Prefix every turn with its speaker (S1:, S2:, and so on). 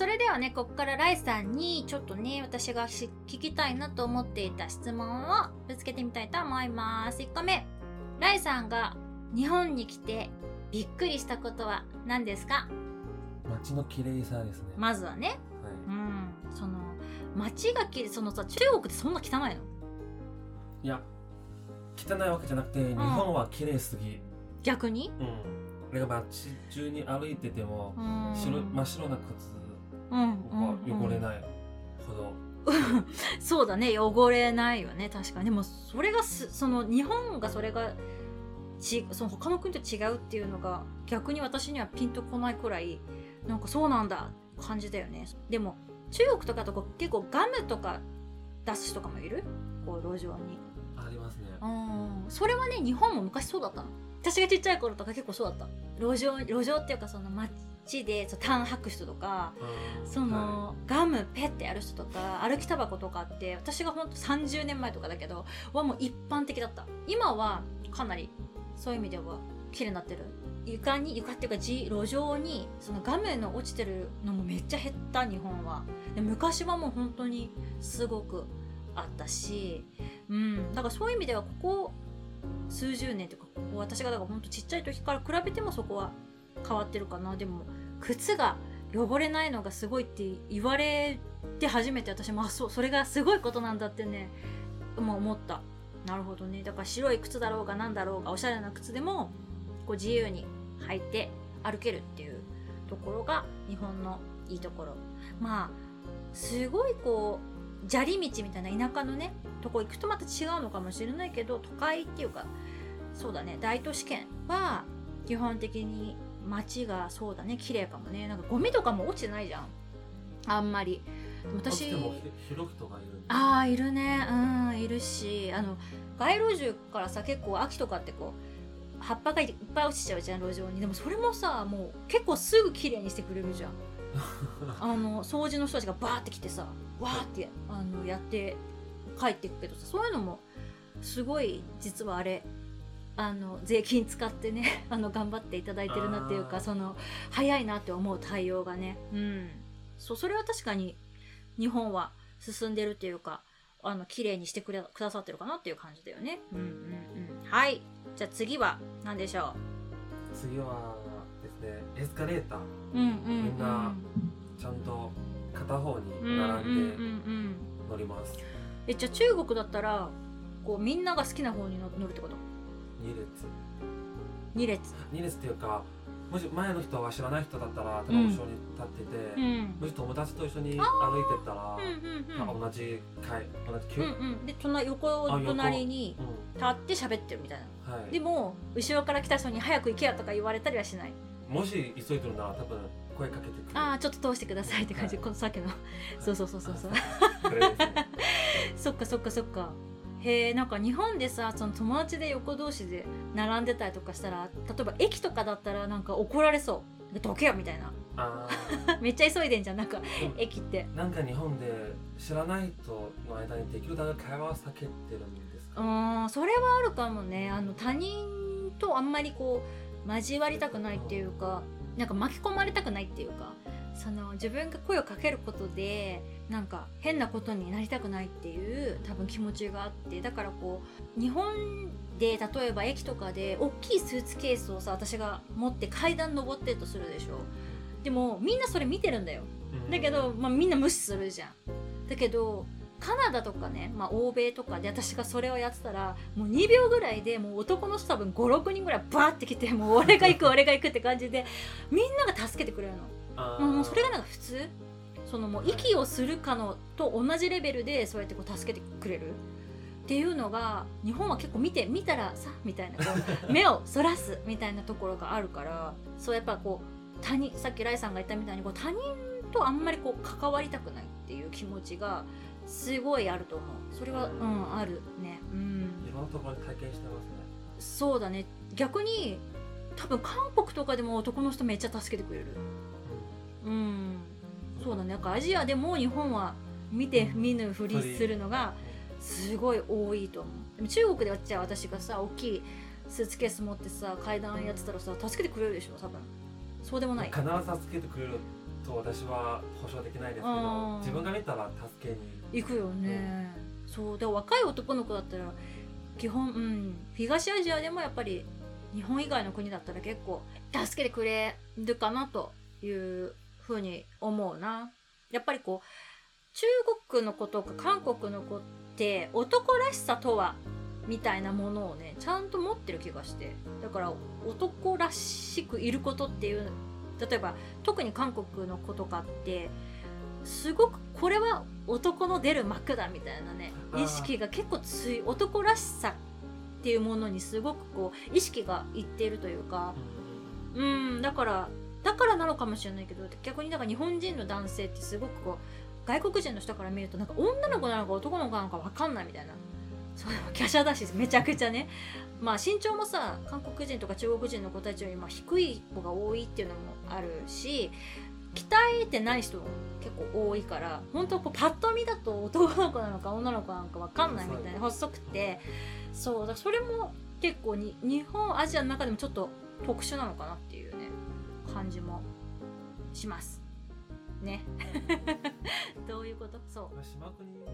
S1: それではねここからライさんにちょっとね私が聞きたいなと思っていた質問をぶつけてみたいと思います。1個目。ライさんが日本に来てびっくりしたことは何ですか？
S2: 街の綺麗さですね。
S1: まずはね。
S2: はい、
S1: うん。その街がきれいそのさ中国ってそんな汚いの？
S2: いや汚いわけじゃなくて日本は綺麗すぎ。
S1: 逆に？
S2: うん。だから街中に歩いてても
S1: うん。
S2: 白真っ白な靴
S1: うん。
S2: は汚れ、ないほど、
S1: そうだね汚れないよね確かにでもそれがその日本がそれがちその他の国と違うっていうのが逆に私にはピンとこないくらいなん。かそうなん。だ感じだよねでも中国とかとこう結構ガムとか出す人とかもいるこう路上に
S2: ありますね
S1: うん。それはね日本も昔そうだったの私がちっちゃい頃とか結構そうだった。路上路上っていうかその街でそうタン吐く人とか
S2: うん。
S1: その、ガムペッてやる人とか歩きタバコとかって私がほんと30年前とかだけどはもう一般的だった。今はかなりそういう意味では綺麗になってる。床に床っていうか地路上にそのガムの落ちてるのもめっちゃ減った日本は。で昔はもう本当にすごくあったしうん。だからそういう意味ではここ数十年とかここ私がだから本当ちっちゃい時から比べてもそこは変わってるかな。でも靴が汚れないのがすごいって言われて初めて私もあそうそれがすごいことなんだってね。もう思った。なるほどね。だから白い靴だろうが何だろうがおしゃれな靴でもこう自由に履いて歩けるっていうところが日本のいいところ。まあすごいこう砂利道みたいな田舎のねとこ行くとまた違うのかもしれないけど都会っていうかそうだね。大都市圏は基本的に街がそうだね。綺麗かもね。なんかゴミとかも落ちてないじゃん。あんまり。私ああいるね。うんいるし。あの街路樹からさ結構秋とかってこう葉っぱがいっぱい落ちちゃうじゃん路上に。でもそれもさもう結構すぐ綺麗にしてくれるじゃん。あの掃除の人たちがバーって来てさわーってあのやって帰っていくけどさそういうのもすごい実はあれあの税金使ってね あの頑張っていただいてるなっていうかその早いなって思う対応がね。うん。そうそれは確かに日本は進んでるっていうかあの綺麗にしてくれくださってるかなっていう感じだよね。うんうんうん。はい。じゃあ次は何でしょ
S2: 次はですねエスカレーター。
S1: ううんうんうん。
S2: みんなちゃんと片方に
S1: うんうん
S2: 並んで
S1: うんうん。
S2: 乗ります、
S1: えじゃあ中国だったらこうみんなが好きな方に乗乗るってこと？
S2: 二列。
S1: 2列。
S2: 二列っていうかもし前の人は知らない人だったら多分後ろに立ってて、
S1: ん。
S2: もし友達と一緒に歩いてたら、
S1: うんうん
S2: まあ同じ階同じ級、
S1: うんうん。で隣横。隣に
S2: うん。
S1: 立って喋ってるみたいな。
S2: はい、
S1: でも後ろから来た人に早く行けよとか言われたりはしない？
S2: もし急いでるなら多分声かけてくる。
S1: ああちょっと通してくださいって感じ、
S2: はい。
S1: このさっきの。そうそうそうそうそう。
S2: これですね
S1: そっかそっかそっか。へえんか日本でさその友達で横同士で並んでたりとかしたら例えば駅とかだったらなんか怒られそう。でどけよみたいな。
S2: あ
S1: めっちゃ急いでんじゃん。なんか
S2: ー
S1: 駅って。
S2: なんか日本で知らない人の間にできるだけ会話を避けてるんです
S1: う
S2: か、
S1: ーんそれはあるかもね。あの他人とあんまりこう交わりたくないっていうかなんか巻き込まれたくないっていうかその自分が声をかけることでなんか変なことになりたくないっていう多分気持ちがあってだからこう日本で例えば駅とかで大きいスーツケースをさ私が持って階段登ってるとするでしょ。でもみんなそれ見てるんだよ。
S2: うん。
S1: だけど、まあ、みんな無視するじゃん。だけどカナダとかね、まあ、欧米とかで私がそれをやってたらもう2秒ぐらいでもう男の人多分56人ぐらいバーって来てもう俺が行く俺が行くって感じでみんなが助けてくれるのもうもうそれがなんか普通？そのもう息をするかのと同じレベルでそうやってこう助けてくれる？っていうのが日本は結構見て見たらさみたいなこう 目をそらすみたいなところがあるからそうやっぱこう他人さっきライさんが言ったみたいにこう他人とあんまりこう関わりたくないっていう気持ちがすごいあると思う。それはうん。あるね。うん。
S2: ところに体験してますね。
S1: そうだね。逆に多分韓国とかでも男の人めっちゃ助けてくれるうんそうだね。なんかアジアでも日本は見て見ぬふりするのがすごい多いと思う。でも中国では私がさ大きいスーツケース持ってさ階段やってたらさ助けてくれるでしょ多分。そうでもない。
S2: 必ず助けてくれると私は保証できないですけ
S1: う
S2: ど
S1: ん。
S2: 自分が見たら助けに
S1: 行くよ。ね、そうで若い男の子だったら基本うん東アジアでもやっぱり日本以外の国だったら結構助けてくれるかなというふうに思うな。やっぱりこう中国の子とか韓国の子って男らしさとはみたいなものをねちゃんと持ってる気がして。だから男らしくいることっていう例えば特に韓国の子とかってすごくこれは男の出る幕だみたいなね意識が結構強い男らしさっていうものにすごくこう意識がいっているというか。うんだからだからなのかもしれないけど逆になんか日本人の男性ってすごくこう外国人の人から見るとなんか女の子なのか男の子なのか分かんないみたいな。そう華奢だしめちゃくちゃね。まあ身長もさ韓国人とか中国人の子たちよりまあ低い子が多いっていうのもあるし鍛えてない人も結構多いから本当こうパッと見だと男の子なのか女の子なのか分かんないみたいな細くて。そうだそれも結構に日本アジアの中でもちょっと特殊なのかなっていう。ね感じもします。ね。どういうこと？そう。
S2: 島国